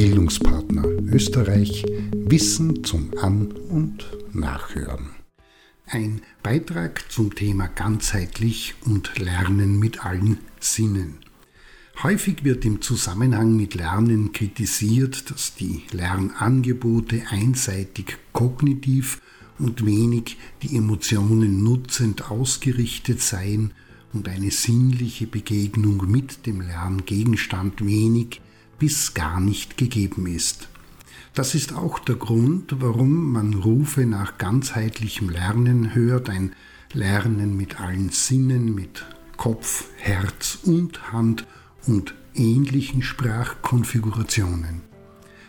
Bildungspartner Österreich Wissen zum An- und Nachhören. Ein Beitrag zum Thema ganzheitlich und Lernen mit allen Sinnen. Häufig wird im Zusammenhang mit Lernen kritisiert, dass die Lernangebote einseitig kognitiv und wenig die Emotionen nutzend ausgerichtet seien und eine sinnliche Begegnung mit dem Lerngegenstand wenig bis gar nicht gegeben ist. Das ist auch der Grund, warum man Rufe nach ganzheitlichem Lernen hört, ein Lernen mit allen Sinnen, mit Kopf, Herz und Hand und ähnlichen Sprachkonfigurationen.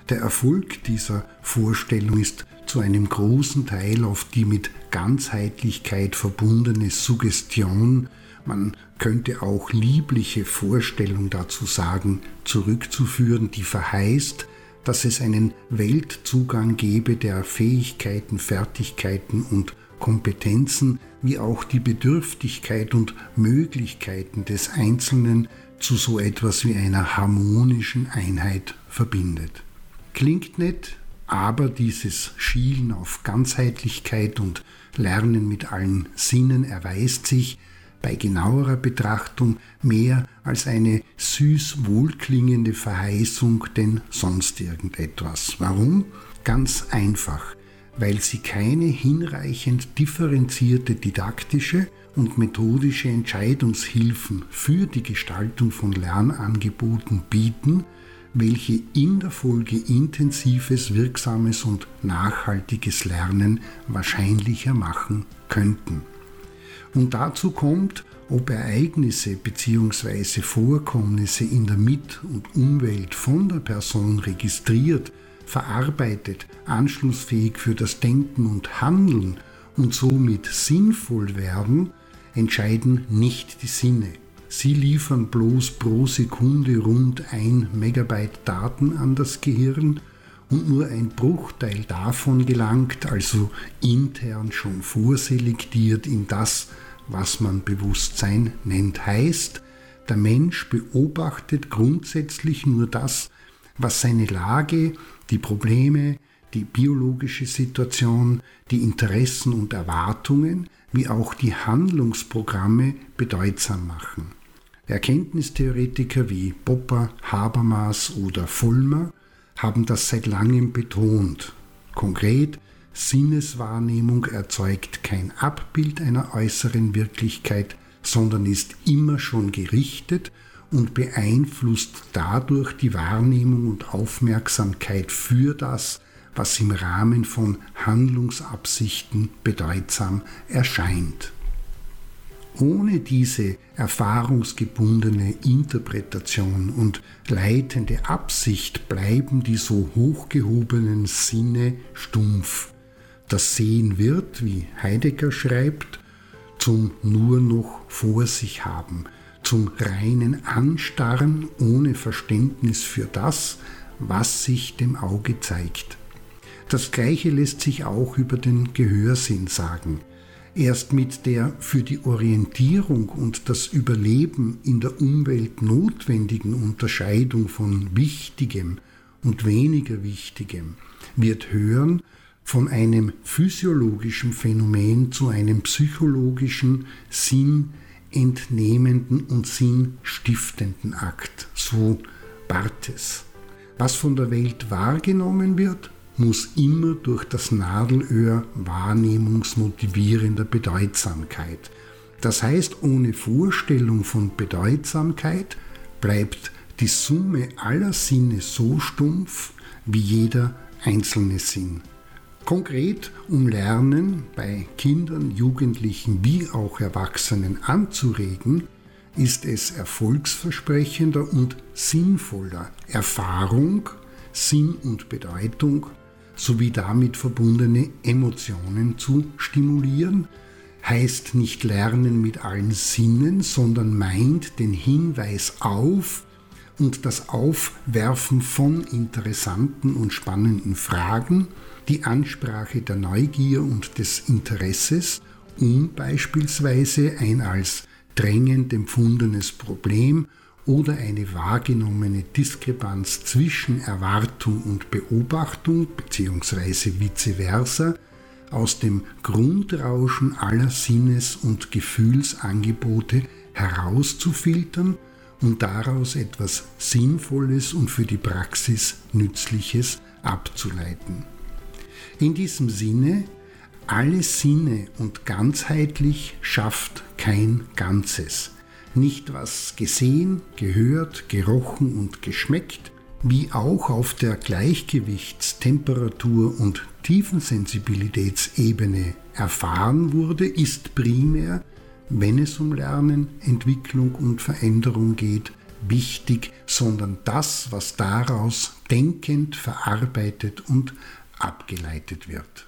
Der Erfolg dieser Vorstellung ist zu einem großen Teil auf die mit Ganzheitlichkeit verbundene Suggestion man könnte auch liebliche Vorstellung dazu sagen, zurückzuführen, die verheißt, dass es einen Weltzugang gebe, der Fähigkeiten, Fertigkeiten und Kompetenzen wie auch die Bedürftigkeit und Möglichkeiten des Einzelnen zu so etwas wie einer harmonischen Einheit verbindet. Klingt nett, aber dieses Schielen auf Ganzheitlichkeit und Lernen mit allen Sinnen erweist sich, bei genauerer Betrachtung mehr als eine süß wohlklingende Verheißung denn sonst irgendetwas. Warum? Ganz einfach, weil sie keine hinreichend differenzierte didaktische und methodische Entscheidungshilfen für die Gestaltung von Lernangeboten bieten, welche in der Folge intensives, wirksames und nachhaltiges Lernen wahrscheinlicher machen könnten. Und dazu kommt, ob Ereignisse bzw. Vorkommnisse in der Mit- und Umwelt von der Person registriert, verarbeitet, anschlussfähig für das Denken und Handeln und somit sinnvoll werden, entscheiden nicht die Sinne. Sie liefern bloß pro Sekunde rund ein Megabyte Daten an das Gehirn und nur ein Bruchteil davon gelangt, also intern schon vorselektiert in das, was man Bewusstsein nennt. Heißt, der Mensch beobachtet grundsätzlich nur das, was seine Lage, die Probleme, die biologische Situation, die Interessen und Erwartungen, wie auch die Handlungsprogramme bedeutsam machen. Erkenntnistheoretiker wie Popper, Habermas oder Vollmer haben das seit langem betont. Konkret, Sinneswahrnehmung erzeugt kein Abbild einer äußeren Wirklichkeit, sondern ist immer schon gerichtet und beeinflusst dadurch die Wahrnehmung und Aufmerksamkeit für das, was im Rahmen von Handlungsabsichten bedeutsam erscheint. Ohne diese erfahrungsgebundene Interpretation und leitende Absicht bleiben die so hochgehobenen Sinne stumpf. Das Sehen wird, wie Heidegger schreibt, zum nur noch vor sich haben, zum reinen Anstarren ohne Verständnis für das, was sich dem Auge zeigt. Das Gleiche lässt sich auch über den Gehörsinn sagen. Erst mit der für die Orientierung und das Überleben in der Umwelt notwendigen Unterscheidung von Wichtigem und weniger Wichtigem wird Hören von einem physiologischen Phänomen zu einem psychologischen, sinnentnehmenden und sinnstiftenden Akt, so Barthes. Was von der Welt wahrgenommen wird, muss immer durch das Nadelöhr wahrnehmungsmotivierender Bedeutsamkeit. Das heißt, ohne Vorstellung von Bedeutsamkeit bleibt die Summe aller Sinne so stumpf wie jeder einzelne Sinn. Konkret, um Lernen bei Kindern, Jugendlichen wie auch Erwachsenen anzuregen, ist es erfolgsversprechender und sinnvoller, Erfahrung, Sinn und Bedeutung sowie damit verbundene Emotionen zu stimulieren, heißt nicht Lernen mit allen Sinnen, sondern meint den Hinweis auf und das Aufwerfen von interessanten und spannenden Fragen, die Ansprache der Neugier und des Interesses, um beispielsweise ein als drängend empfundenes Problem oder eine wahrgenommene Diskrepanz zwischen Erwartung und Beobachtung bzw. vice versa aus dem Grundrauschen aller Sinnes- und Gefühlsangebote herauszufiltern und daraus etwas Sinnvolles und für die Praxis Nützliches abzuleiten. In diesem Sinne, alle Sinne und ganzheitlich schafft kein Ganzes. Nicht was gesehen, gehört, gerochen und geschmeckt, wie auch auf der Gleichgewichts-, Temperatur- und Tiefensensibilitätsebene erfahren wurde, ist primär, wenn es um Lernen, Entwicklung und Veränderung geht, wichtig, sondern das, was daraus denkend verarbeitet und abgeleitet wird.